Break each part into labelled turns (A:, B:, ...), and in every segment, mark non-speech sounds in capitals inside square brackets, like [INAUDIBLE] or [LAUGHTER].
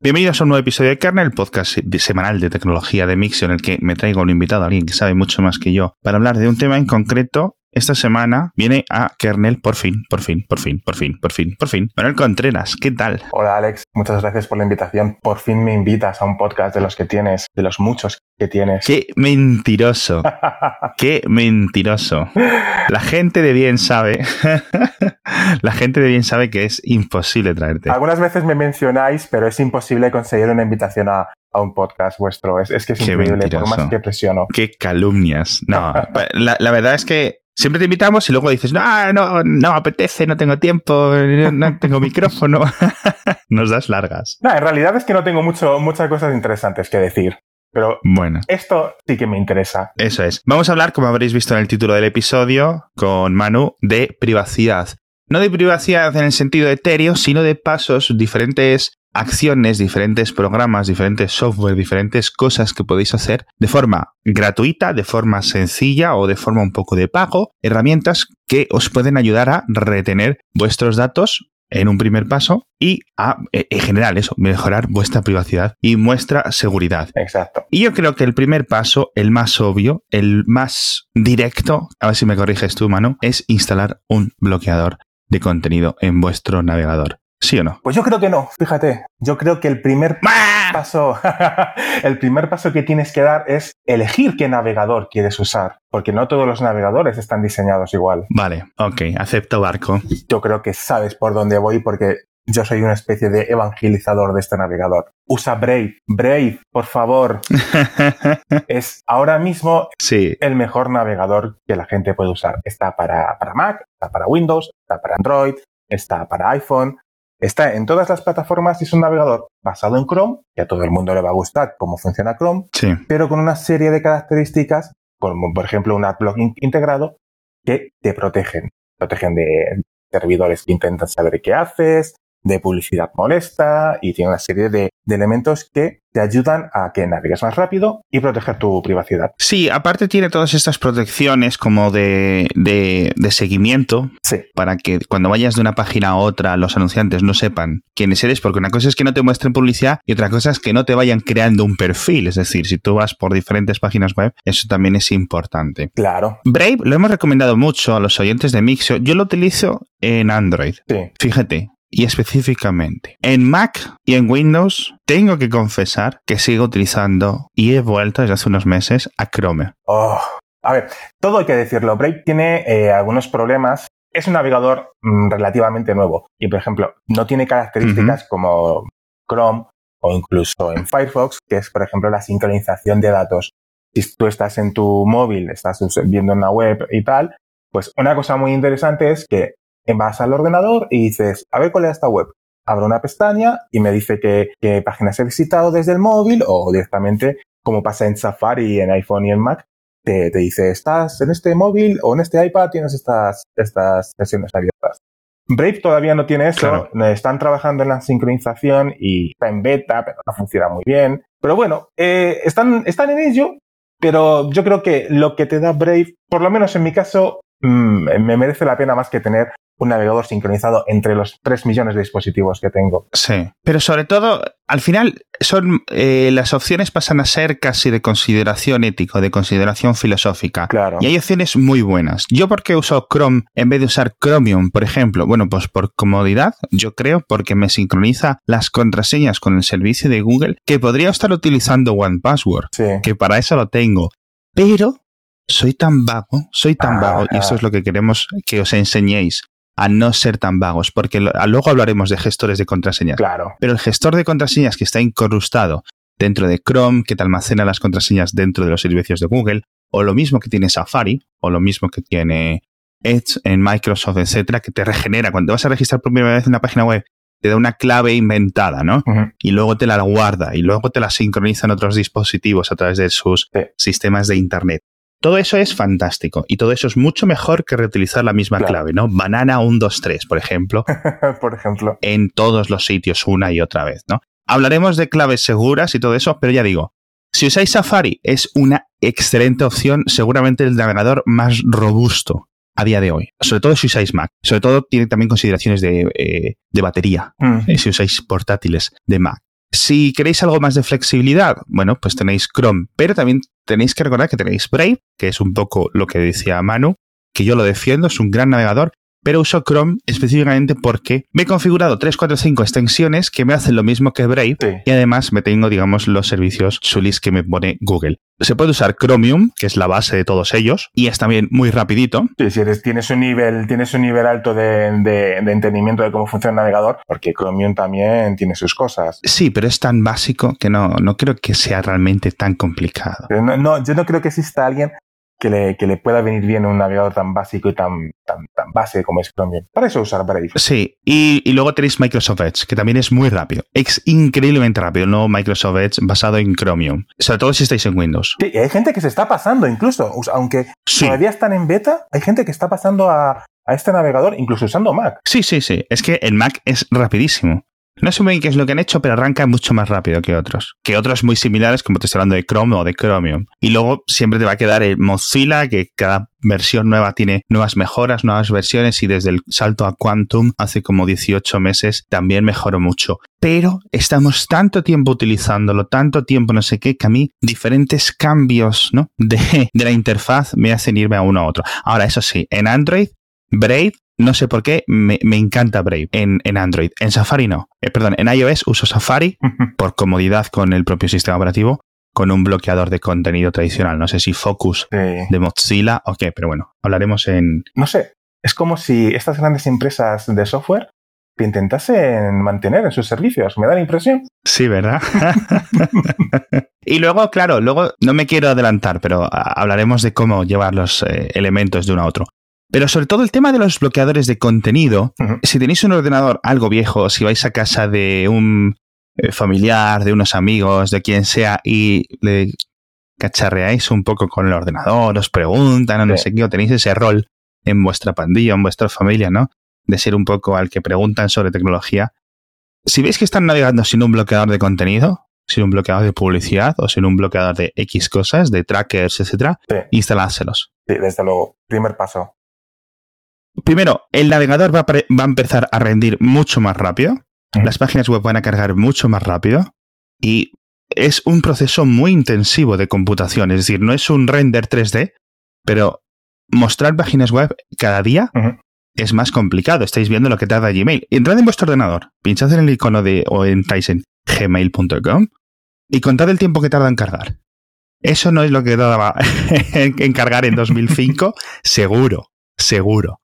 A: Bienvenidos a un nuevo episodio de Kernel, podcast semanal de tecnología de Mixio, en el que me traigo un invitado, alguien que sabe mucho más que yo, para hablar de un tema en concreto esta semana viene a Kernel por fin, por fin, por fin, por fin, por fin, por fin. Manuel Contreras, ¿qué tal?
B: Hola Alex, muchas gracias por la invitación. Por fin me invitas a un podcast de los que tienes, de los muchos que tienes.
A: Qué mentiroso. [LAUGHS] Qué mentiroso. La gente de bien sabe. [LAUGHS] la gente de bien sabe que es imposible traerte.
B: Algunas veces me mencionáis, pero es imposible conseguir una invitación a, un podcast vuestro. Es, que es increíble, por más que presiono.
A: Qué calumnias. No, [LAUGHS] la verdad es que siempre te invitamos y luego dices, no, no, no apetece, no tengo tiempo, no tengo micrófono. [LAUGHS] Nos das largas.
B: No, en realidad es que no tengo mucho, muchas cosas interesantes que decir. Pero bueno, esto sí que me interesa.
A: Eso es. Vamos a hablar, como habréis visto en el título del episodio, con Manu, de privacidad. No de privacidad en el sentido etéreo, sino de pasos, diferentes acciones, diferentes programas, diferentes software, diferentes cosas que podéis hacer de forma gratuita, de forma sencilla o de forma un poco de pago, herramientas que os pueden ayudar a retener vuestros datos en un primer paso y a, eh, en general, eso, mejorar vuestra privacidad y vuestra seguridad.
B: Exacto.
A: Y yo creo que el primer paso, el más obvio, el más directo, a ver si me corriges tú, mano, es instalar un bloqueador de contenido en vuestro navegador. ¿Sí o no?
B: Pues yo creo que no, fíjate. Yo creo que el primer paso, [LAUGHS] el primer paso que tienes que dar es elegir qué navegador quieres usar, porque no todos los navegadores están diseñados igual.
A: Vale, ok, acepto barco.
B: Yo creo que sabes por dónde voy porque yo soy una especie de evangelizador de este navegador. Usa Brave. Brave, por favor. [LAUGHS] es ahora mismo el mejor navegador que la gente puede usar. Está para, para Mac, está para Windows, está para Android, está para iPhone, Está en todas las plataformas y es un navegador basado en Chrome, que a todo el mundo le va a gustar cómo funciona Chrome, pero con una serie de características, como por ejemplo un AdBlock integrado, que te protegen. Protegen de servidores que intentan saber qué haces, de publicidad molesta y tiene una serie de, elementos que te ayudan a que navegues más rápido y proteger tu privacidad.
A: Sí, aparte tiene todas estas protecciones como de, de, seguimiento para que cuando vayas de una página a otra los anunciantes no sepan quiénes eres, porque una cosa es que no te muestren publicidad y otra cosa es que no te vayan creando un perfil. Es decir, si tú vas por diferentes páginas web, eso también es importante.
B: Claro.
A: Brave lo hemos recomendado mucho a los oyentes de Mixio. Yo lo utilizo en Android.
B: Sí.
A: Fíjate, y específicamente en Mac y en Windows tengo que confesar que sigo utilizando y he vuelto desde hace unos meses a Chrome.
B: Oh, a ver, todo hay que decirlo. Brave tiene eh, algunos problemas. Es un navegador mm, relativamente nuevo y, por ejemplo, no tiene características como Chrome o incluso en Firefox, que es, por ejemplo, la sincronización de datos. Si tú estás en tu móvil, estás viendo una web y tal, pues una cosa muy interesante es que vas al ordenador y dices, a ver cuál es esta web. Abro una pestaña y me dice qué, páginas he visitado desde el móvil o directamente, como pasa en Safari, en iPhone y en Mac, te, dice, estás en este móvil o en este iPad, tienes estas, estas sesiones abiertas. Brave todavía no tiene eso, están trabajando en la sincronización y está en beta, pero no funciona muy bien. Pero bueno, eh, están, están en ello, pero yo creo que lo que te da Brave, por lo menos en mi caso, mm, me merece la pena más que tener un navegador sincronizado entre los 3 millones de dispositivos que tengo.
A: Sí, pero sobre todo, al final, son eh, las opciones pasan a ser casi de consideración ético, de consideración filosófica.
B: Claro.
A: Y hay opciones muy buenas. Yo, ¿por qué uso Chrome en vez de usar Chromium, por ejemplo? Bueno, pues por comodidad, yo creo, porque me sincroniza las contraseñas con el servicio de Google, que podría estar utilizando OnePassword,
B: sí.
A: que para eso lo tengo. Pero soy tan vago, soy tan vago, y esto es lo que queremos que os enseñéis a no ser tan vagos, porque luego hablaremos de gestores de contraseñas.
B: Claro.
A: Pero el gestor de contraseñas que está incrustado dentro de Chrome, que te almacena las contraseñas dentro de los servicios de Google, o lo mismo que tiene Safari, o lo mismo que tiene Edge en Microsoft, etcétera, que te regenera. Cuando vas a registrar por primera vez en una página web, te da una clave inventada, ¿no? Y luego te la guarda y luego te la sincroniza en otros dispositivos a través de sus sistemas de Internet. Todo eso es fantástico y todo eso es mucho mejor que reutilizar la misma clave, ¿no? Banana 123, por ejemplo. [LAUGHS]
B: por ejemplo.
A: En todos los sitios una y otra vez, ¿no? Hablaremos de claves seguras y todo eso, pero ya digo, si usáis Safari es una excelente opción, seguramente el navegador más robusto a día de hoy. Sobre todo si usáis Mac. Sobre todo tiene también consideraciones de, eh, batería, mm. eh, si usáis portátiles de Mac. Si queréis algo más de flexibilidad, bueno, pues tenéis Chrome, pero también tenéis que recordar que tenéis Brave, que es un poco lo que decía Manu, que yo lo defiendo, es un gran navegador, pero uso Chrome específicamente porque me he configurado 3, 4, 5 extensiones que me hacen lo mismo que Brave y además me tengo, digamos, los servicios chulis que me pone Google. Se puede usar Chromium, que es la base de todos ellos, y es también muy rapidito.
B: Sí, si eres, tienes un nivel, tienes un nivel alto de, de, entendimiento de cómo funciona el navegador, porque Chromium también tiene sus cosas.
A: Sí, pero es tan básico que no, no creo que sea realmente tan complicado.
B: No, no, yo no creo que exista alguien que le, que le pueda venir bien un navegador tan básico y tan, tan, tan base como es Chromium. Para eso usar Brave.
A: Sí, y, y, luego tenéis Microsoft Edge, que también es muy rápido. Es increíblemente rápido el nuevo Microsoft Edge basado en Chromium. Sobre todo si estáis en Windows.
B: Sí, hay gente que se está pasando incluso, aunque todavía están en beta, hay gente que está pasando a, a este navegador, incluso usando Mac.
A: Sí, sí, sí. Es que el Mac es rapidísimo. No sé muy bien qué es lo que han hecho, pero arranca mucho más rápido que otros. Que otros muy similares, como te estoy hablando de Chrome o de Chromium. Y luego siempre te va a quedar el Mozilla, que cada versión nueva tiene nuevas mejoras, nuevas versiones, y desde el salto a Quantum hace como 18 meses también mejoró mucho. Pero estamos tanto tiempo utilizándolo, tanto tiempo no sé qué, que a mí diferentes cambios ¿no? [LAUGHS] de, de la interfaz me hacen irme a uno a otro. Ahora, eso sí, en Android Brave no sé por qué, me, encanta Brave en, Android. En Safari no. Eh, perdón, en iOS uso Safari por comodidad con el propio sistema operativo, con un bloqueador de contenido tradicional. No sé si Focus de Mozilla o qué, pero bueno, hablaremos en...
B: No sé, es como si estas grandes empresas de software te intentasen mantener en sus servicios. Me da la impresión.
A: Sí, ¿verdad? [LAUGHS] y luego, claro, luego no me quiero adelantar, pero hablaremos de cómo llevar los eh, elementos de uno a otro. Pero sobre todo el tema de los bloqueadores de contenido, si tenéis un ordenador algo viejo, si vais a casa de un eh, familiar, de unos amigos, de quien sea, y le cacharreáis un poco con el ordenador, os preguntan, o no sé qué, o tenéis ese rol en vuestra pandilla, en vuestra familia, ¿no? De ser un poco al que preguntan sobre tecnología. Si veis que están navegando sin un bloqueador de contenido, sin un bloqueador de publicidad o sin un bloqueador de X cosas, de trackers, etcétera, sí. instaládselos.
B: Sí, desde luego. Primer paso.
A: Primero, el navegador va a, empezar a rendir mucho más rápido. Las páginas web van a cargar mucho más rápido. Y es un proceso muy intensivo de computación. Es decir, no es un render 3D, pero mostrar páginas web cada día es más complicado. Estáis viendo lo que tarda Gmail. Entrad en vuestro ordenador, pinchad en el icono de o entráis en gmail.com y contad el tiempo que tarda en cargar. Eso no es lo que tardaba [LAUGHS] en cargar en 2005, seguro seguro.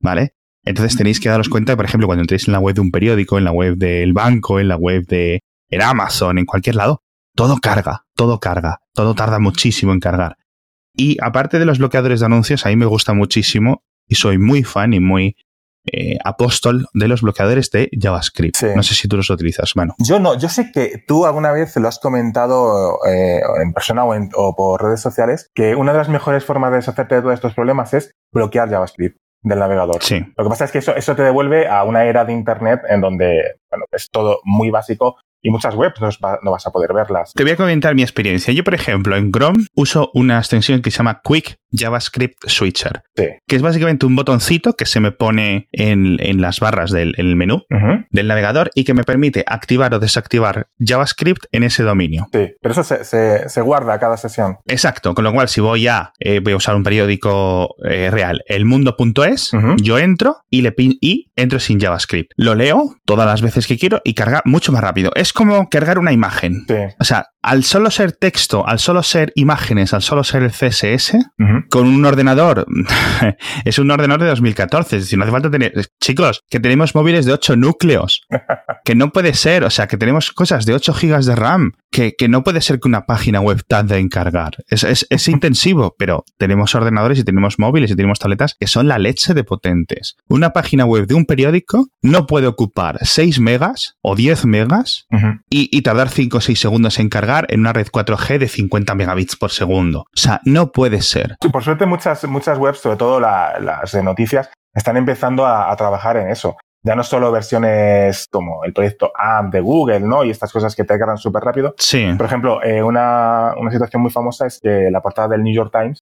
A: ¿Vale? Entonces tenéis que daros cuenta, por ejemplo, cuando entréis en la web de un periódico, en la web del banco, en la web de Amazon, en cualquier lado, todo carga, todo carga, todo tarda muchísimo en cargar. Y aparte de los bloqueadores de anuncios, a mí me gusta muchísimo y soy muy fan y muy eh, apóstol de los bloqueadores de JavaScript. No sé si tú los utilizas, Manu.
B: Yo no, yo sé que tú alguna vez lo has comentado eh, en persona o, o, por redes sociales, que una de las mejores formas de deshacerte de todos estos problemas es bloquear JavaScript del navegador.
A: Sí.
B: Lo que pasa es que eso, eso te devuelve a una era de Internet en donde bueno, es todo muy básico y muchas webs no, vas a poder verlas.
A: Te voy a comentar mi experiencia. Yo, por ejemplo, en Chrome uso una extensión que se llama Quick JavaScript Switcher, que es básicamente un botoncito que se me pone en, las barras del menú del navegador y que me permite activar o desactivar JavaScript en ese dominio.
B: Sí, pero eso se, guarda a cada sesión.
A: Exacto, con lo cual si voy a, eh, voy a usar un periódico eh, real, elmundo.es, yo entro y, le y entro sin JavaScript. Lo leo todas las veces que quiero y carga mucho más rápido. Es como cargar una imagen. O sea, al solo ser texto, al solo ser imágenes, al solo ser el CSS, con un ordenador, [LAUGHS] es un ordenador de 2014, es decir, no hace falta tener, chicos, que tenemos móviles de 8 núcleos, [LAUGHS] que no puede ser, o sea, que tenemos cosas de 8 gigas de RAM, que, que no puede ser que una página web tarde en cargar. Es, es, es [LAUGHS] intensivo, pero tenemos ordenadores y tenemos móviles y tenemos tabletas que son la leche de potentes. Una página web de un periódico no puede ocupar 6 megas o 10 megas y, y tardar 5 o 6 segundos en cargar en una red 4G de 50 megabits por segundo. O sea, no puede ser.
B: Por suerte muchas, muchas webs, sobre todo las de noticias, están empezando a, trabajar en eso. Ya no solo versiones como el proyecto AMP de Google, ¿no? Y estas cosas que te cargan súper rápido.
A: Sí.
B: Por ejemplo, eh, una, una, situación muy famosa es que la portada del New York Times,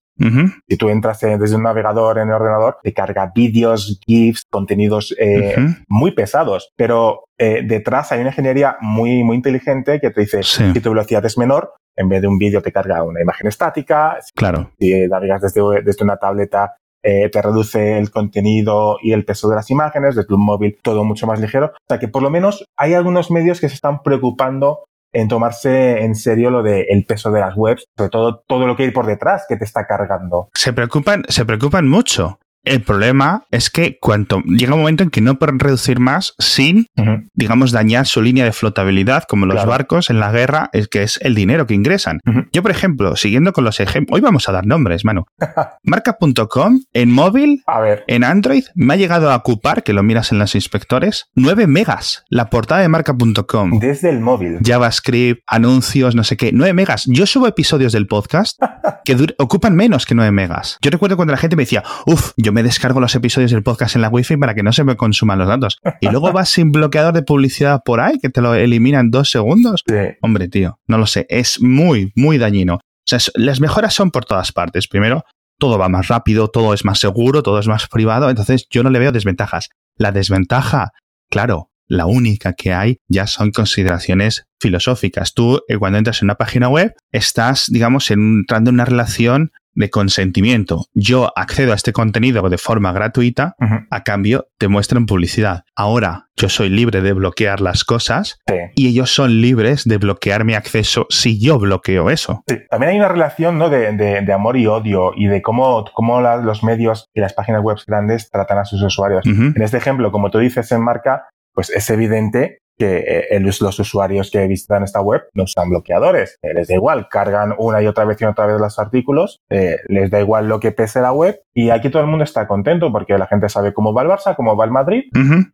B: si tú entras desde un navegador en el ordenador, te carga vídeos, GIFs, contenidos eh, muy pesados. Pero eh, detrás hay una ingeniería muy, muy inteligente que te dice, si tu velocidad es menor, en vez de un vídeo te carga una imagen estática.
A: Claro.
B: Si navegas desde, desde una tableta eh, te reduce el contenido y el peso de las imágenes, desde un móvil todo mucho más ligero. O sea que por lo menos hay algunos medios que se están preocupando en tomarse en serio lo del el peso de las webs, sobre todo todo lo que hay por detrás que te está cargando.
A: Se preocupan, se preocupan mucho. El problema es que cuanto llega un momento en que no pueden reducir más sin, digamos, dañar su línea de flotabilidad, como los barcos en la guerra, es que es el dinero que ingresan. Yo, por ejemplo, siguiendo con los ejemplos, hoy vamos a dar nombres, mano. [LAUGHS] Marca.com en móvil, en Android, me ha llegado a ocupar, que lo miras en los inspectores, 9 megas la portada de marca.com.
B: Desde el móvil.
A: JavaScript, anuncios, no sé qué, 9 megas. Yo subo episodios del podcast [LAUGHS] que ocupan menos que 9 megas. Yo recuerdo cuando la gente me decía, uff, yo me descargo los episodios del podcast en la wifi para que no se me consuman los datos. Y luego vas sin bloqueador de publicidad por ahí que te lo elimina en dos segundos. Hombre, tío, no lo sé. Es muy, muy dañino. O sea, las mejoras son por todas partes. Primero, todo va más rápido, todo es más seguro, todo es más privado. Entonces, yo no le veo desventajas. La desventaja, claro, la única que hay ya son consideraciones filosóficas. Tú, eh, cuando entras en una página web, estás, digamos, entrando en una relación de consentimiento. Yo accedo a este contenido de forma gratuita, a cambio te muestran publicidad. Ahora yo soy libre de bloquear las cosas y ellos son libres de bloquear mi acceso si yo bloqueo eso.
B: También hay una relación ¿no? de, amor y odio y de cómo, cómo los medios y las páginas web grandes tratan a sus usuarios. En este ejemplo, como tú dices en marca, pues es evidente que eh, los usuarios que visitan esta web no usan bloqueadores. Eh, les da igual, cargan una y otra vez y otra vez los artículos, eh, les da igual lo que pese la web y aquí todo el mundo está contento porque la gente sabe cómo va el Barça, cómo va el Madrid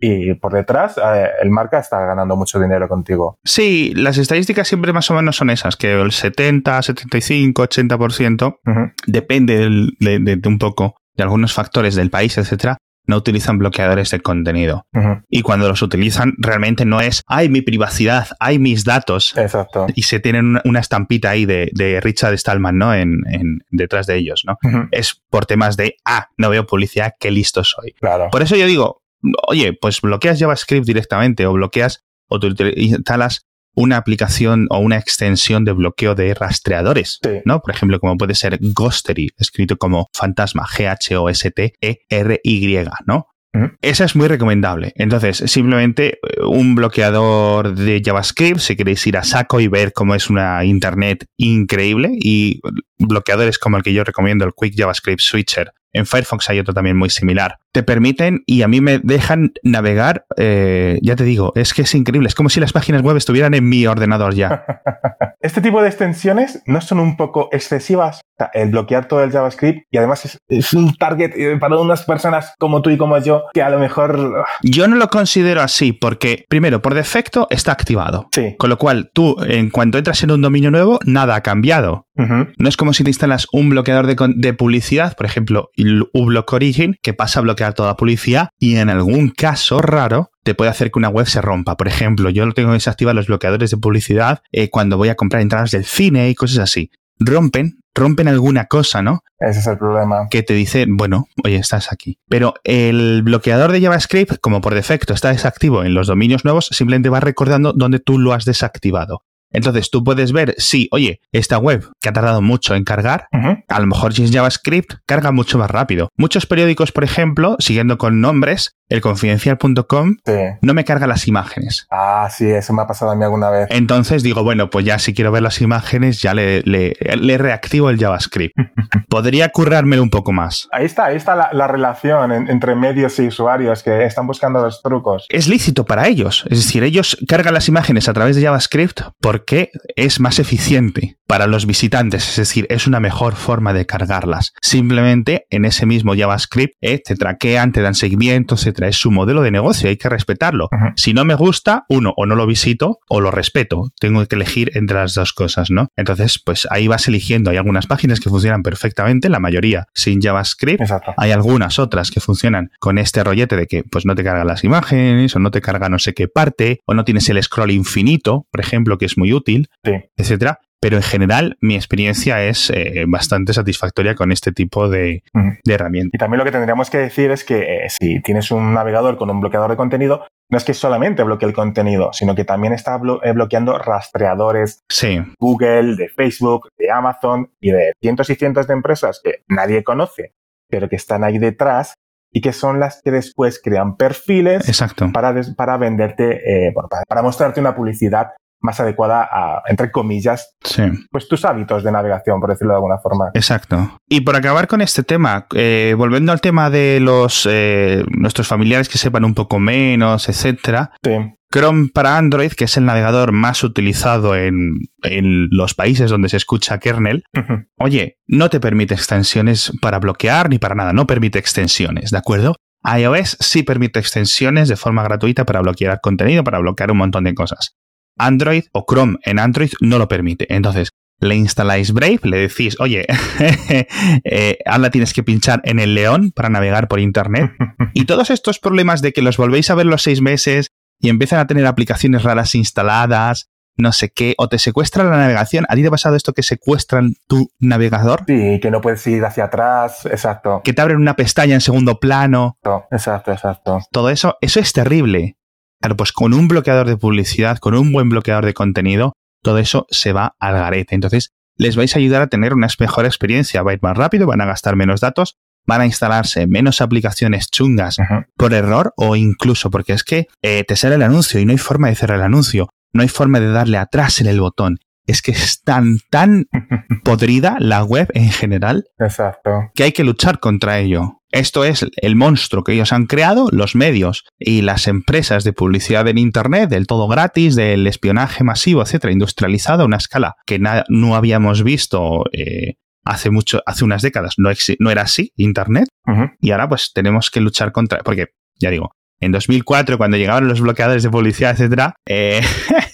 B: y por detrás el marca está ganando mucho dinero contigo.
A: Sí, las estadísticas siempre más o menos son esas, que el 70, 75, 80% depende de, de un poco de algunos factores del país, etcétera, no utilizan bloqueadores de contenido. Y cuando los utilizan, realmente no es, hay mi privacidad, hay mis datos.
B: Exacto.
A: Y se tienen una estampita ahí de, Richard Stallman, ¿no? En, detrás de ellos, ¿no? Es por temas de, ah, no veo publicidad, qué listo soy.
B: Claro.
A: Por eso yo digo, oye, pues bloqueas JavaScript directamente o bloqueas o tú instalas una aplicación o una extensión de bloqueo de rastreadores, ¿no? Por ejemplo, como puede ser Ghostery, escrito como fantasma, G-H-O-S-T-E-R-Y, ¿no? Esa es muy recomendable. Entonces, simplemente eh, un bloqueador de JavaScript, si queréis ir a saco y ver cómo es una internet increíble, y bloqueadores como el que yo recomiendo, el Quick JavaScript Switcher. En Firefox hay otro también muy similar te permiten y a mí me dejan navegar, eh, ya te digo, es que es increíble, es como si las páginas web estuvieran en mi ordenador ya. [LAUGHS]
B: este tipo de extensiones no son un poco excesivas, el bloquear todo el JavaScript y además es, un target eh, para unas personas como tú y como yo que a lo mejor...
A: Ah. Yo no lo considero así porque, primero, por defecto está activado.
B: Sí.
A: Con lo cual, tú, en cuanto entras en un dominio nuevo, nada ha cambiado. No es como si te instalas un bloqueador de, de publicidad, por ejemplo, uBlock Origin, que pasa a bloquear toda publicidad y en algún caso raro te puede hacer que una web se rompa. Por ejemplo, yo lo tengo que desactivar los bloqueadores de publicidad eh, cuando voy a comprar entradas del cine y cosas así. Rompen, rompen alguna cosa, ¿no?
B: Ese es el problema.
A: Que te dice, bueno, oye, estás aquí. Pero el bloqueador de JavaScript, como por defecto está desactivo en los dominios nuevos, simplemente va recordando dónde tú lo has desactivado. Entonces tú puedes ver si, oye, esta web que ha tardado mucho en cargar, a lo mejor si es JavaScript, carga mucho más rápido. Muchos periódicos, por ejemplo, siguiendo con nombres, el confidencial.com no me carga las imágenes.
B: Ah, sí, eso me ha pasado a mí alguna vez.
A: Entonces digo, bueno, pues ya si quiero ver las imágenes, ya le, le, reactivo el JavaScript. [LAUGHS] Podría currármelo un poco más.
B: Ahí está, ahí está la, relación entre medios y usuarios que están buscando los trucos.
A: Es lícito para ellos. Es decir, ellos cargan las imágenes a través de JavaScript porque es más eficiente. Para los visitantes, es decir, es una mejor forma de cargarlas. Simplemente en ese mismo JavaScript eh, te traquean, te dan seguimiento, etcétera. Es su modelo de negocio, hay que respetarlo. Si no me gusta, uno, o no lo visito o lo respeto. Tengo que elegir entre las dos cosas, ¿no? Entonces, pues ahí vas eligiendo. Hay algunas páginas que funcionan perfectamente, la mayoría sin JavaScript. Hay algunas otras que funcionan con este rollete de que pues no te cargan las imágenes o no te carga no sé qué parte o no tienes el scroll infinito, por ejemplo, que es muy útil, etcétera pero en general mi experiencia es eh, bastante satisfactoria con este tipo de, herramientas.
B: Y también lo que tendríamos que decir es que eh, si tienes un navegador con un bloqueador de contenido, no es que solamente bloquee el contenido, sino que también está eh, bloqueando rastreadores
A: de
B: Google, de Facebook, de Amazon y de cientos y cientos de empresas que nadie conoce, pero que están ahí detrás y que son las que después crean perfiles Para, para venderte, para mostrarte una publicidad más adecuada a, entre comillas, pues tus hábitos de navegación, por decirlo de alguna forma.
A: Exacto. Y por acabar con este tema, eh, volviendo al tema de los eh, nuestros familiares que sepan un poco menos, etcétera. Chrome para Android, que es el navegador más utilizado en, los países donde se escucha kernel, oye, no te permite extensiones para bloquear ni para nada, no permite extensiones, ¿de acuerdo? iOS sí permite extensiones de forma gratuita para bloquear contenido, para bloquear un montón de cosas. Android o Chrome en Android no lo permite. Entonces, le instaláis Brave, le decís, oye, [LAUGHS] eh, ahora tienes que pinchar en el león para navegar por Internet. [LAUGHS] Y todos estos problemas de que los volvéis a ver los seis meses y empiezan a tener aplicaciones raras instaladas, no sé qué, o te secuestran la navegación. ¿A ti te ha pasado esto que secuestran tu navegador?
B: Sí, que no puedes ir hacia atrás, exacto.
A: Que te abren una pestaña en segundo plano.
B: Exacto, exacto.
A: Todo eso, eso es terrible. Claro, pues con un bloqueador de publicidad, con un buen bloqueador de contenido, todo eso se va al garete. Entonces, les vais a ayudar a tener una mejor experiencia. Va a ir más rápido, van a gastar menos datos, van a instalarse menos aplicaciones chungas por error o incluso porque es que eh, te sale el anuncio y no hay forma de cerrar el anuncio, no hay forma de darle atrás en el botón. Es que es tan, tan [LAUGHS] podrida la web en general
B: Exacto.
A: que hay que luchar contra ello. Esto es el monstruo que ellos han creado, los medios y las empresas de publicidad en Internet, del todo gratis, del espionaje masivo, etcétera, industrializado a una escala que no habíamos visto eh, hace mucho, hace unas décadas. No, no era así Internet. Y ahora pues tenemos que luchar contra, porque ya digo, en 2004, cuando llegaban los bloqueadores de publicidad, etcétera, eh,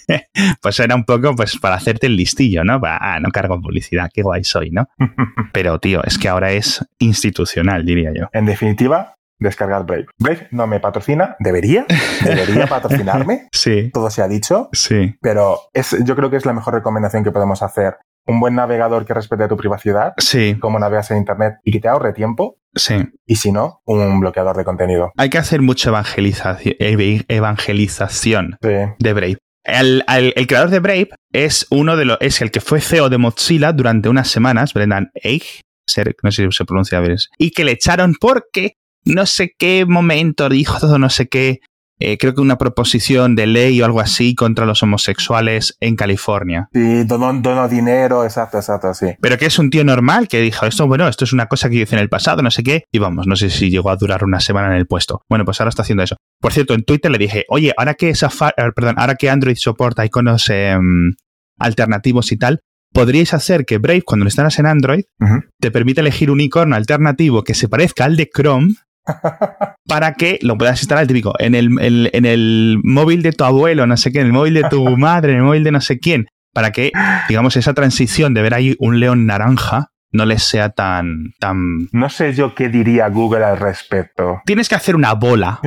A: [LAUGHS] pues era un poco pues para hacerte el listillo, ¿no? ah, no cargo publicidad, qué guay soy, ¿no? [LAUGHS] Pero, tío, es que ahora es institucional, diría yo.
B: En definitiva, descargar Brave. Brave no me patrocina, debería, debería [LAUGHS] patrocinarme.
A: Sí.
B: Todo se ha dicho.
A: Sí.
B: Pero es, yo creo que es la mejor recomendación que podemos hacer. Un buen navegador que respete tu privacidad.
A: Sí.
B: Como navegas en Internet y que te ahorre tiempo.
A: Sí.
B: Y si no, un bloqueador de contenido.
A: Hay que hacer mucha evangelización, evangelización de Brave. El, creador de Brave es uno de los, es el que fue CEO de Mozilla durante unas semanas, Brendan Eich, no sé si se pronuncia bien, y que le echaron porque no sé qué momento dijo todo no sé qué eh, creo que una proposición de ley o algo así contra los homosexuales en California.
B: Sí, donó, dinero, exacto, exacto, sí.
A: Pero que es un tío normal que dijo, esto, bueno, esto es una cosa que hice en el pasado, no sé qué, y vamos, no sé si llegó a durar una semana en el puesto. Bueno, pues ahora está haciendo eso. Por cierto, en Twitter le dije, oye, ahora que Safari, eh, perdón, ahora que Android soporta iconos em, alternativos y tal, podríais hacer que Brave, cuando lo instalas en Android, te permite elegir un icono alternativo que se parezca al de Chrome para que lo puedas instalar típico en el, en el móvil de tu abuelo, no sé qué, en el móvil de tu [LAUGHS] madre, en el móvil de no sé quién, para que, digamos, esa transición de ver ahí un león naranja no les sea tan, tan...
B: No sé yo qué diría Google al respecto.
A: Tienes que hacer una bola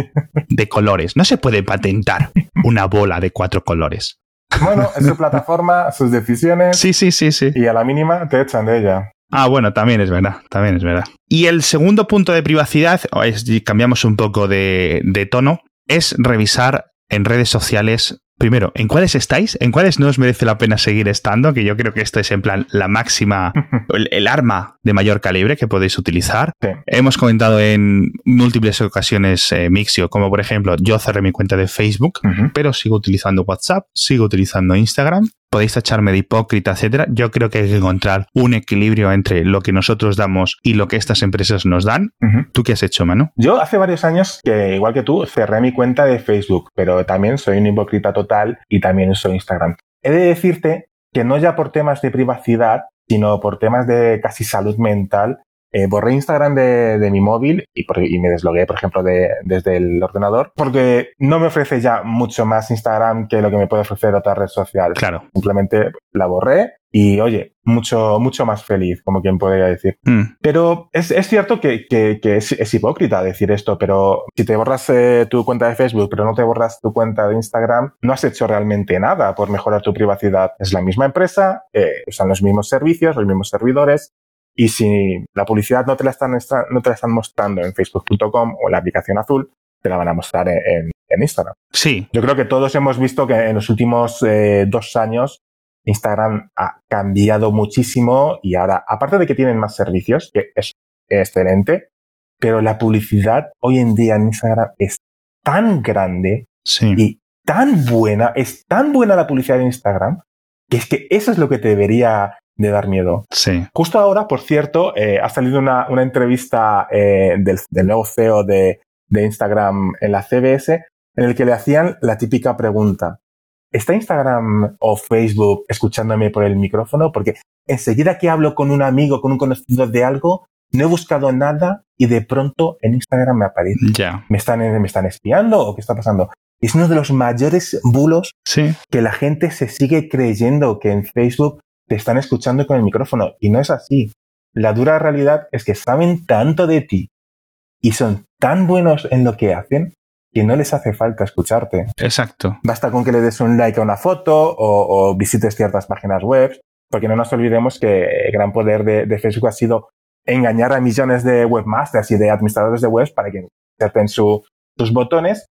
A: de colores. No se puede patentar una bola de cuatro colores.
B: Bueno, es su plataforma, sus decisiones.
A: Sí, sí, sí, sí.
B: Y a la mínima te echan de ella.
A: Ah, bueno, también es verdad, también es verdad. Y el segundo punto de privacidad, es, cambiamos un poco de, de tono, es revisar en redes sociales primero, ¿en cuáles estáis? ¿En cuáles no os merece la pena seguir estando? Que yo creo que esto es en plan la máxima, [LAUGHS] el, arma de mayor calibre que podéis utilizar. Hemos comentado en múltiples ocasiones eh, Mixio, como por ejemplo, yo cerré mi cuenta de Facebook, pero sigo utilizando WhatsApp, sigo utilizando Instagram. Podéis tacharme de hipócrita, etcétera. Yo creo que hay que encontrar un equilibrio entre lo que nosotros damos y lo que estas empresas nos dan. ¿Tú qué has hecho, Manu?
B: Yo hace varios años que, igual que tú, cerré mi cuenta de Facebook, pero también soy un hipócrita total y también uso Instagram. He de decirte que no ya por temas de privacidad, sino por temas de casi salud mental, eh, borré Instagram de, de mi móvil y, por- y me deslogué, por ejemplo, de, desde el ordenador, porque no me ofrece ya mucho más Instagram que lo que me puede ofrecer otra red social.
A: Claro.
B: Simplemente la borré y, oye, mucho, mucho más feliz, como quien podría decir.
A: Mm,
B: Pero es, es cierto que, que- que es, es hipócrita decir esto, pero si te borras eh, tu cuenta de Facebook, pero no te borras tu cuenta de Instagram, no has hecho realmente nada por mejorar tu privacidad. Es la misma empresa, eh, usan los mismos servicios, los mismos servidores, y si la publicidad no te la están, no te la están mostrando en facebook.com o en la aplicación azul, te la van a mostrar en, en- en Instagram.
A: sí,
B: Yo creo que todos hemos visto que en los últimos eh, dos años Instagram ha cambiado muchísimo y ahora, aparte de que tienen más servicios, que es excelente, pero la publicidad hoy en día en Instagram es tan grande
A: sí.
B: y tan buena, es tan buena la publicidad en Instagram, que es que eso es lo que te debería de dar miedo.
A: Sí.
B: Justo ahora, por cierto, eh, ha salido una, una entrevista eh, del, del nuevo CEO de, de Instagram en la CBS en el que le hacían la típica pregunta. ¿Está Instagram o Facebook escuchándome por el micrófono? Porque enseguida que hablo con un amigo, con un conocido de algo, no he buscado nada y de pronto en Instagram me aparece.
A: Ya.
B: ¿Me están, me están espiando o qué está pasando? Es uno de los mayores bulos
A: Sí.
B: que la gente se sigue creyendo que en Facebook te están escuchando con el micrófono y no es así. La dura realidad es que saben tanto de ti y son tan buenos en lo que hacen que no les hace falta escucharte.
A: Exacto.
B: Basta con que le des un like a una foto o, o visites ciertas páginas web, porque no nos olvidemos que el gran poder de, de Facebook ha sido engañar a millones de webmasters y de administradores de webs para que inserten su- sus botones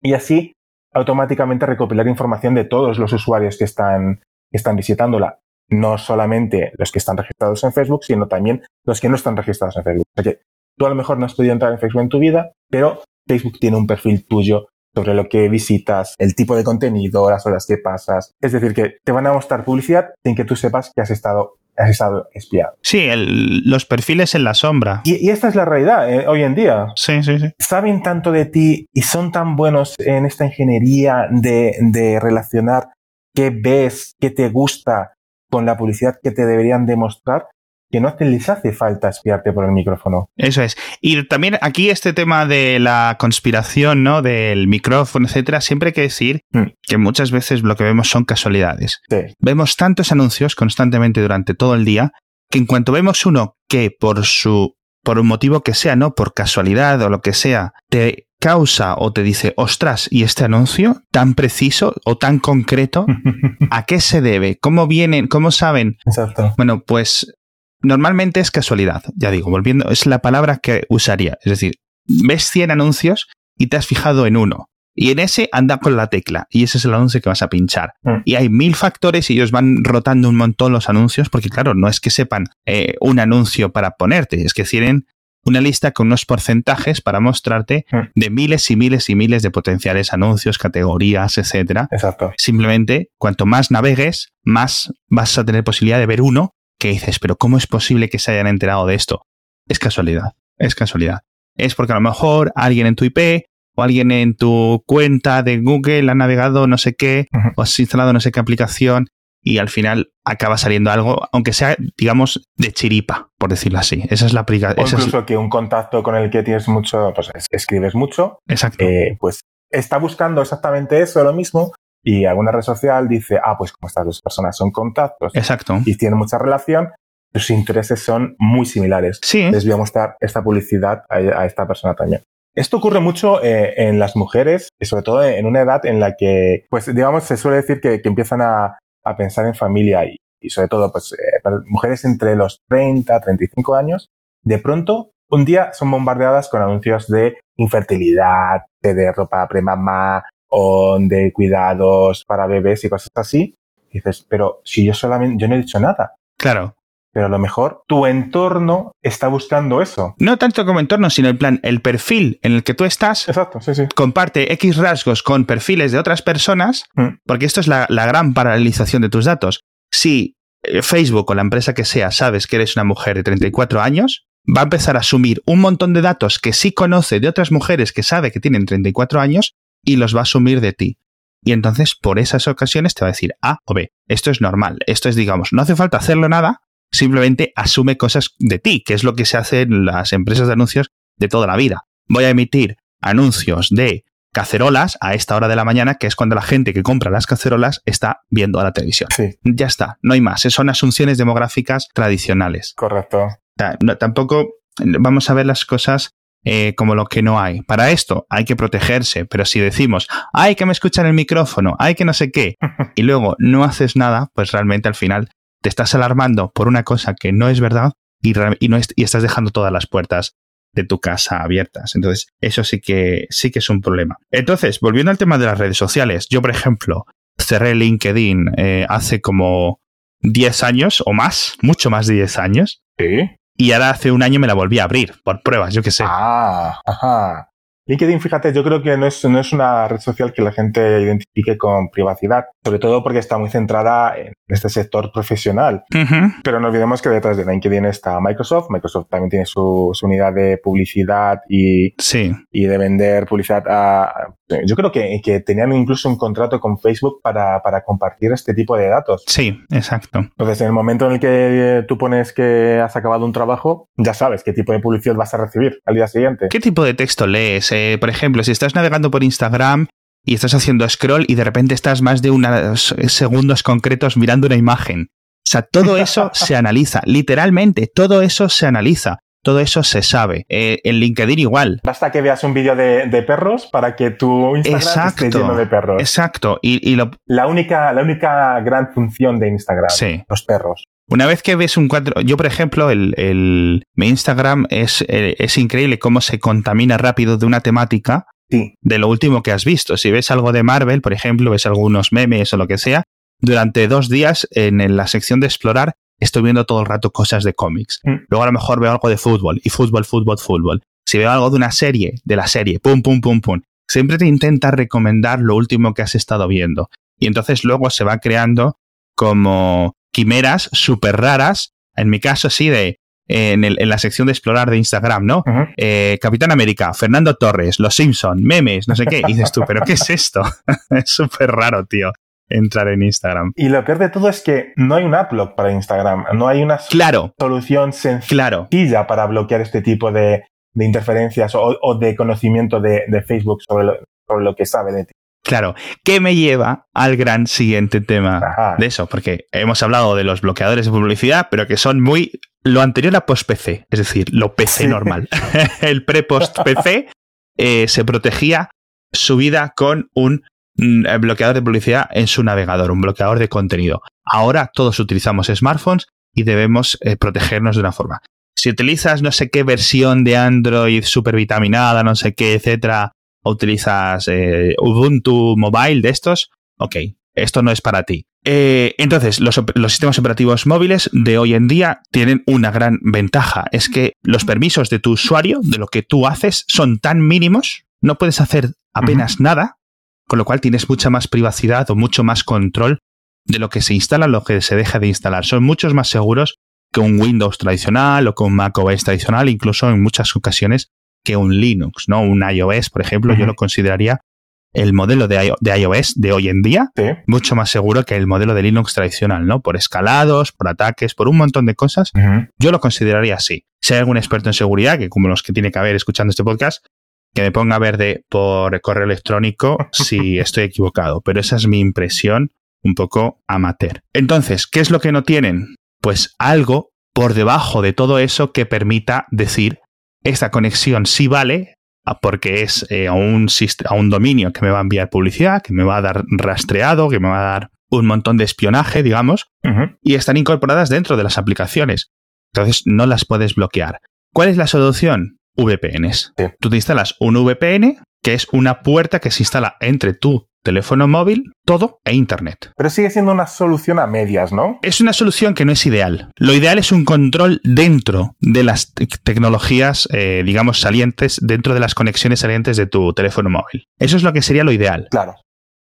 B: y así automáticamente recopilar información de todos los usuarios que están, que están visitándola. No solamente los que están registrados en Facebook, sino también los que no están registrados en Facebook. O sea que tú a lo mejor no has podido entrar en Facebook en tu vida, pero Facebook tiene un perfil tuyo sobre lo que visitas, el tipo de contenido, las horas que pasas. Es decir, que te van a mostrar publicidad sin que tú sepas que has estado, has estado espiado.
A: Sí, el- los perfiles en la sombra.
B: Y, y esta es la realidad eh, hoy en día.
A: Sí, sí, sí.
B: Saben tanto de ti y son tan buenos en esta ingeniería de, de relacionar qué ves, qué te gusta con la publicidad que te deberían demostrar, que no te les hace falta espiarte por el micrófono.
A: Eso es. Y también aquí este tema de la conspiración, ¿no? Del micrófono, etcétera, siempre hay que decir
B: Mm.
A: que muchas veces lo que vemos son casualidades.
B: Sí,
A: Vemos tantos anuncios constantemente durante todo el día que en cuanto vemos uno que por su por un motivo que sea, ¿no? Por casualidad o lo que sea, te causa o te dice, ostras, ¿y este anuncio tan preciso o tan concreto? ¿A qué se debe? ¿Cómo vienen? ¿Cómo saben?
B: exacto.
A: Bueno, pues normalmente es casualidad, ya digo, volviendo, es la palabra que usaría. Es decir, ves 100 anuncios y te has fijado en uno. Y en ese anda con la tecla y ese es el anuncio que vas a pinchar.
B: Mm.
A: Y hay mil factores y ellos van rotando un montón los anuncios porque claro, no es que sepan eh, un anuncio para ponerte, es que tienen una lista con unos porcentajes para mostrarte
B: Mm.
A: de miles y miles y miles de potenciales anuncios, categorías, etcétera.
B: Exacto.
A: Simplemente, cuanto más navegues, más vas a tener posibilidad de ver uno que dices, pero ¿cómo es posible que se hayan enterado de esto? Es casualidad, es casualidad. Es porque a lo mejor alguien en tu IP o alguien en tu cuenta de Google ha navegado no sé qué o has instalado no sé qué aplicación y al final acaba saliendo algo, aunque sea, digamos, de chiripa, por decirlo así. Esa es la aplicación.
B: incluso que un contacto con el que tienes mucho, pues es- escribes mucho,
A: Exacto.
B: eh, pues está buscando exactamente eso, lo mismo, y alguna red social dice, ah, pues como estas dos personas son contactos
A: Exacto.
B: y tienen mucha relación, sus intereses son muy similares.
A: Sí,
B: Les voy a mostrar esta publicidad a, a esta persona también. Esto ocurre mucho eh, en las mujeres, y sobre todo en una edad en la que, pues digamos, se suele decir que, que empiezan a, a pensar en familia y, y sobre todo, pues, eh, mujeres entre los 30, 35 años, de pronto, un día son bombardeadas con anuncios de infertilidad, de, ropa premamá o de cuidados para bebés y cosas así. Dices, pero si yo solamente, yo no he dicho nada.
A: claro.
B: Pero a lo mejor tu entorno está buscando eso.
A: No tanto como entorno, sino en plan, el perfil en el que tú estás
B: Exacto, sí, sí.
A: comparte X rasgos con perfiles de otras personas,
B: Mm.
A: porque esto es la, la gran paralelización de tus datos. Si eh, Facebook o la empresa que sea sabes que eres una mujer de 34 años, va a empezar a asumir un montón de datos que sí conoce de otras mujeres que sabe que tienen 34 años y los va a asumir de ti. y entonces por esas ocasiones te va a decir A o B. Esto es normal. Esto es, digamos, no hace falta hacerlo nada, simplemente asume cosas de ti, que es lo que se hace en las empresas de anuncios de toda la vida. Voy a emitir anuncios de cacerolas a esta hora de la mañana, que es cuando la gente que compra las cacerolas está viendo a la televisión.
B: Sí.
A: Ya está, no hay más. Son asunciones demográficas tradicionales.
B: Correcto.
A: tampoco vamos a ver las cosas eh, como lo que no hay. Para esto hay que protegerse, pero si decimos, hay que me escuchan el micrófono, hay que no sé qué, [LAUGHS] y luego no haces nada, pues realmente al final te estás alarmando por una cosa que no es verdad y, no y estás dejando todas las puertas de tu casa abiertas. Entonces, eso sí que, sí que es un problema. Entonces, volviendo al tema de las redes sociales, yo, por ejemplo, cerré LinkedIn eh, hace como 10 años o más, mucho más de 10 años.
B: Sí.
A: Y ahora hace un año me la volví a abrir, por pruebas, yo qué sé.
B: Ah, ajá. LinkedIn, fíjate, yo creo que no es, no es una red social que la gente identifique con privacidad, sobre todo porque está muy centrada en este sector profesional. Pero no olvidemos que detrás de LinkedIn está Microsoft. Microsoft también tiene su, unidad de publicidad y,
A: sí.
B: y de vender publicidad a... Yo creo que, que tenían incluso un contrato con Facebook para, para, compartir este tipo de datos.
A: Sí, exacto.
B: Entonces, en el momento en el que tú pones que has acabado un trabajo, ya sabes qué tipo de publicidad vas a recibir al día siguiente.
A: ¿Qué tipo de texto lees? Eh, por ejemplo, si estás navegando por Instagram y estás haciendo scroll y de repente estás más de unos segundos concretos mirando una imagen. O sea, todo eso [LAUGHS] se analiza, literalmente, todo eso se analiza. Todo eso se sabe. Eh, en LinkedIn igual.
B: Basta que veas un vídeo de, perros para que tu Instagram esté lleno de perros.
A: Exacto. Y,
B: la, única, la única gran función de Instagram.
A: Sí.
B: Los perros.
A: Una vez que ves un cuadro, yo por ejemplo, el, mi Instagram es, eh, es increíble cómo se contamina rápido de una temática de lo último que has visto. Si ves algo de Marvel, por ejemplo, ves algunos memes o lo que sea, durante dos días en, la sección de explorar estoy viendo todo el rato cosas de cómics. Mm. Luego a lo mejor veo algo de fútbol y fútbol, fútbol, fútbol. Si veo algo de una serie, de la serie, pum, pum, pum, pum. Siempre te intenta recomendar lo último que has estado viendo. Y entonces luego se va creando como quimeras súper raras. En mi caso, sí, de en, la sección de explorar de Instagram, ¿no? Eh, Capitán América, Fernando Torres, Los Simpson, memes, no sé qué. Y dices tú, ¿pero qué es esto? [LAUGHS] es súper raro, tío entrar en Instagram.
B: Y lo peor de todo es que no hay un upload para Instagram, no hay una solución sencilla para bloquear este tipo de, interferencias o, de conocimiento de, Facebook sobre lo, sobre lo, que sabe de ti.
A: Claro, ¿qué me lleva al gran siguiente tema de eso? Porque hemos hablado de los bloqueadores de publicidad, pero que son muy lo anterior a post-PC, es decir, lo PC normal. [LAUGHS] el pre-post-PC eh, se protegía su vida con un bloqueador de publicidad en su navegador, un bloqueador de contenido. Ahora todos utilizamos smartphones y debemos eh, protegernos de una forma. Si utilizas no sé qué versión de Android supervitaminada, no sé qué, etcétera, utilizas eh, Ubuntu Mobile de estos, ok, esto no es para ti. Eh, entonces, los, sistemas operativos móviles de hoy en día tienen una gran ventaja. Es que los permisos de tu usuario, de lo que tú haces, son tan mínimos, no puedes hacer apenas nada, con lo cual tienes mucha más privacidad o mucho más control de lo que se instala, lo que se deja de instalar. Son muchos más seguros que un Windows tradicional o que un Mac OS tradicional, incluso en muchas ocasiones que un Linux, ¿no? Un iOS, por ejemplo, yo lo consideraría el modelo de, iOS de hoy en día mucho más seguro que el modelo de Linux tradicional, ¿no? Por escalados, por ataques, por un montón de cosas. Yo lo consideraría así. Si hay algún experto en seguridad, que como los que tiene que haber escuchando este podcast, que me ponga a ver de, por correo electrónico [LAUGHS] si estoy equivocado. Pero esa es mi impresión un poco amateur. Entonces, ¿qué es lo que no tienen? Pues algo por debajo de todo eso que permita decir esta conexión sí vale porque es eh, a, un, a un dominio que me va a enviar publicidad, que me va a dar rastreado, que me va a dar un montón de espionaje, digamos, y están incorporadas dentro de las aplicaciones. Entonces no las puedes bloquear. ¿Cuál es la solución? VPNs. Tú te instalas un VPN, que es una puerta que se instala entre tú teléfono móvil, todo e Internet.
B: Pero sigue siendo una solución a medias, ¿no?
A: Es una solución que no es ideal. Lo ideal es un control dentro de las tecnologías, eh, digamos, salientes, dentro de las conexiones salientes de tu teléfono móvil. Eso es lo que sería lo ideal.
B: Claro.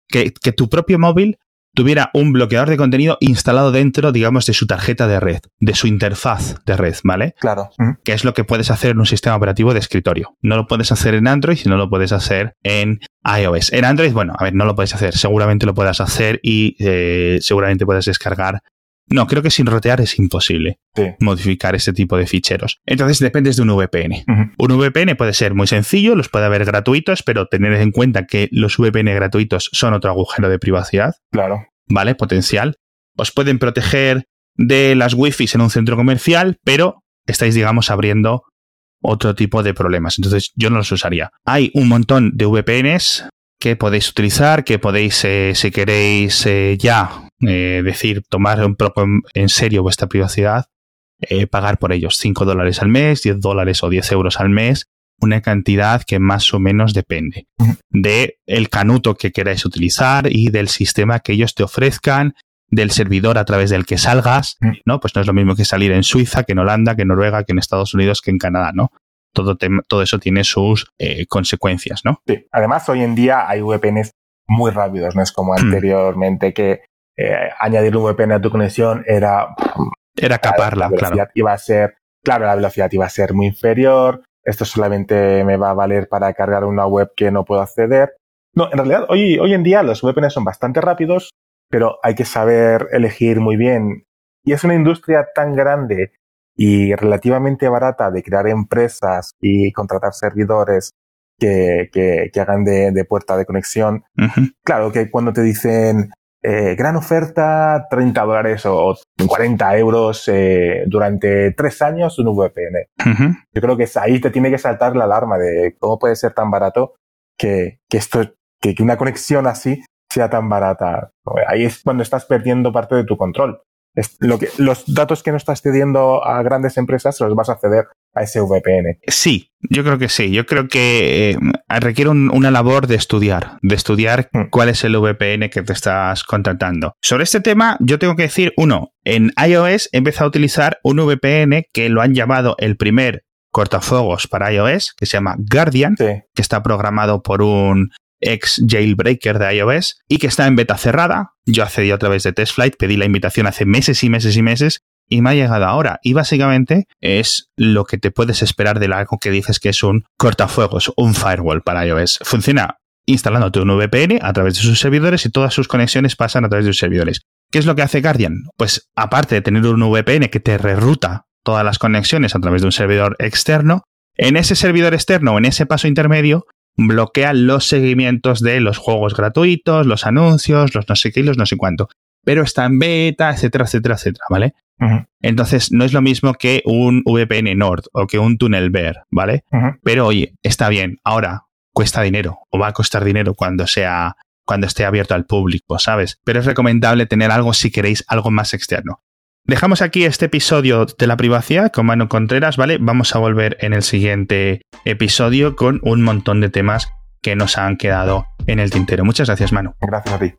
A: Que, que tu propio móvil tuviera un bloqueador de contenido instalado dentro, digamos, de su tarjeta de red, de su interfaz de red, ¿vale?
B: Claro.
A: Que es lo que puedes hacer en un sistema operativo de escritorio. No lo puedes hacer en Android y no lo puedes hacer en iOS. En Android, bueno, a ver, no lo puedes hacer. Seguramente lo puedas hacer y eh, seguramente puedes descargar no, creo que sin rotear es imposible modificar ese tipo de ficheros. Entonces dependes de un VPN. Un VPN puede ser muy sencillo, los puede haber gratuitos, pero tener en cuenta que los VPN gratuitos son otro agujero de privacidad.
B: Claro.
A: ¿Vale? Potencial. Os pueden proteger de las wifi en un centro comercial, pero estáis, digamos, abriendo otro tipo de problemas. Entonces yo no los usaría. Hay un montón de VPNs que podéis utilizar, que podéis, eh, si queréis eh, ya eh, decir, tomar un poco en serio vuestra privacidad, pagar por ellos 5 dólares al mes, 10 dólares o 10 euros al mes, una cantidad que más o menos depende de el canuto que queráis utilizar y del sistema que ellos te ofrezcan, del servidor a través del que salgas, ¿no? Pues no es lo mismo que salir en Suiza, que en Holanda, que en Noruega, que en Estados Unidos, que en Canadá, ¿no? todo, todo eso tiene sus eh, consecuencias, ¿no?
B: Sí, además hoy en día hay VPNs muy rápidos, no es como hmm. anteriormente que eh, añadir un VPN a tu conexión era...
A: Era caparla,
B: la
A: claro.
B: Iba a ser, claro, la velocidad iba a ser muy inferior, esto solamente me va a valer para cargar una web que no puedo acceder. No, en realidad hoy, hoy en día los VPNs son bastante rápidos, pero hay que saber elegir muy bien. Y es una industria tan grande y relativamente barata de crear empresas y contratar servidores que, que, hagan de, puerta de conexión. Claro que cuando te dicen eh, gran oferta, 30 dólares o 40 euros eh, durante tres años un VPN. Yo creo que ahí te tiene que saltar la alarma de cómo puede ser tan barato que, que esto, que, que una conexión así sea tan barata. Ahí es cuando estás perdiendo parte de tu control lo que, los datos que no estás cediendo a grandes empresas los vas a ceder a ese VPN.
A: Sí, yo creo que sí. Yo creo que eh, requiere una labor de estudiar, de estudiar hmm. cuál es el VPN que te estás contratando. Sobre este tema, yo tengo que decir, uno, en iOS he empezado a utilizar un VPN que lo han llamado el primer cortafuegos para iOS, que se llama Guardian, que está programado por un ex jailbreaker de iOS y que está en beta cerrada. Yo accedí a través de TestFlight, pedí la invitación hace meses y meses y meses y me ha llegado ahora. Y básicamente es lo que te puedes esperar de algo que dices que es un cortafuegos, un firewall para iOS. Funciona instalándote un VPN a través de sus servidores y todas sus conexiones pasan a través de sus servidores. ¿Qué es lo que hace Guardian? Pues aparte de tener un VPN que te reruta todas las conexiones a través de un servidor externo, en ese servidor externo o en ese paso intermedio bloquea los seguimientos de los juegos gratuitos, los anuncios, los no sé qué y los no sé cuánto. Pero está en beta, etcétera, etcétera, etcétera, ¿vale? Entonces, no es lo mismo que un VPN Nord o que un Tunnelbear, ¿vale? Pero oye, está bien. Ahora, cuesta dinero o va a costar dinero cuando sea cuando esté abierto al público, ¿sabes? Pero es recomendable tener algo si queréis algo más externo. Dejamos aquí este episodio de la privacidad con Manu Contreras, ¿vale? Vamos a volver en el siguiente episodio con un montón de temas que nos han quedado en el tintero. Muchas gracias, Manu.
B: Gracias a ti.